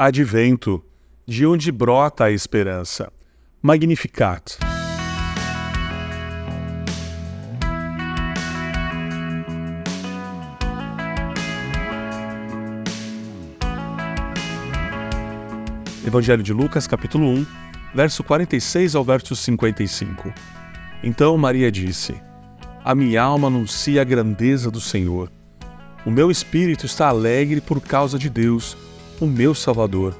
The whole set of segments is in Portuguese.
Advento, de onde brota a esperança. Magnificat. Evangelho de Lucas, capítulo 1, verso 46 ao verso 55. Então Maria disse: A minha alma anuncia a grandeza do Senhor. O meu espírito está alegre por causa de Deus, o meu Salvador,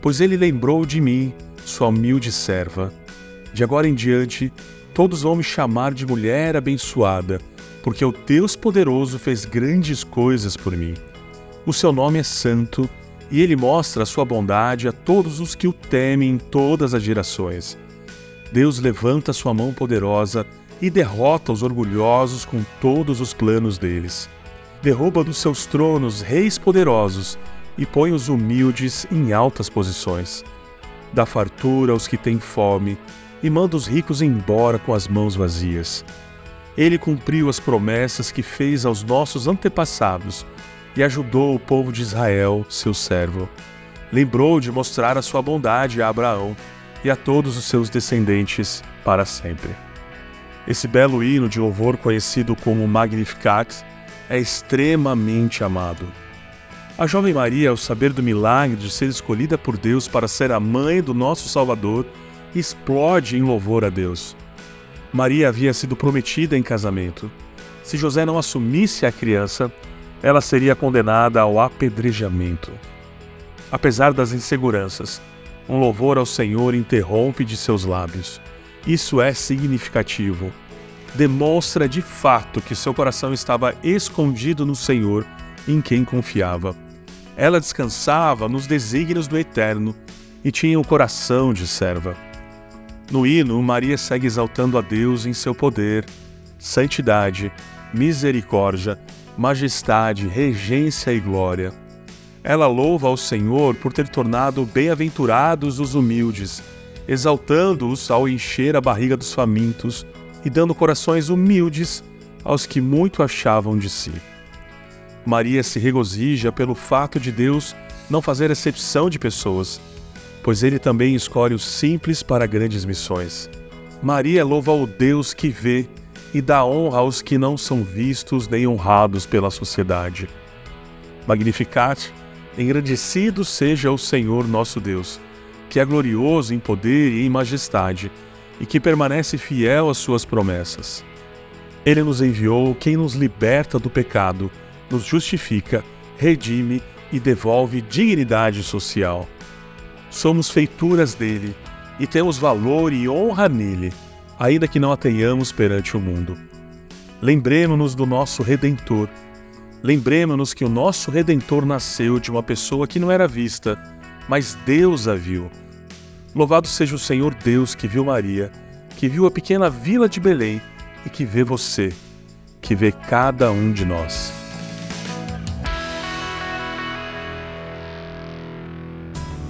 pois ele lembrou de mim, sua humilde serva. De agora em diante, todos vão me chamar de mulher abençoada, porque o Deus poderoso fez grandes coisas por mim. O seu nome é santo e ele mostra a sua bondade a todos os que o temem em todas as gerações. Deus levanta sua mão poderosa e derrota os orgulhosos com todos os planos deles. Derruba dos seus tronos reis poderosos e põe os humildes em altas posições. Dá fartura aos que têm fome e manda os ricos embora com as mãos vazias. Ele cumpriu as promessas que fez aos nossos antepassados e ajudou o povo de Israel, seu servo. Lembrou de mostrar a sua bondade a Abraão e a todos os seus descendentes para sempre. Esse belo hino de louvor, conhecido como Magnificat, é extremamente amado. A jovem Maria, ao saber do milagre de ser escolhida por Deus para ser a mãe do nosso Salvador, explode em louvor a Deus. Maria havia sido prometida em casamento. Se José não assumisse a criança, ela seria condenada ao apedrejamento. Apesar das inseguranças, um louvor ao Senhor interrompe de seus lábios. Isso é significativo. Demonstra de fato que seu coração estava escondido no Senhor, em quem confiava. Ela descansava nos desígnios do Eterno e tinha o coração de serva. No hino, Maria segue exaltando a Deus em seu poder, santidade, misericórdia majestade, regência e glória. Ela louva ao Senhor por ter tornado bem-aventurados os humildes, exaltando-os ao encher a barriga dos famintos e dando corações humildes aos que muito achavam de si. Maria se regozija pelo fato de Deus não fazer exceção de pessoas, pois ele também escolhe os simples para grandes missões. Maria louva o Deus que vê e dá honra aos que não são vistos nem honrados pela sociedade. Magnificat, engrandecido seja o Senhor nosso Deus, que é glorioso em poder e em majestade, e que permanece fiel às suas promessas. Ele nos enviou quem nos liberta do pecado, nos justifica, redime e devolve dignidade social. Somos feituras dele e temos valor e honra nele ainda que não a tenhamos perante o mundo. Lembremos-nos do nosso Redentor. Lembremos-nos que o nosso Redentor nasceu de uma pessoa que não era vista, mas Deus a viu. Louvado seja o Senhor Deus que viu Maria, que viu a pequena vila de Belém e que vê você, que vê cada um de nós.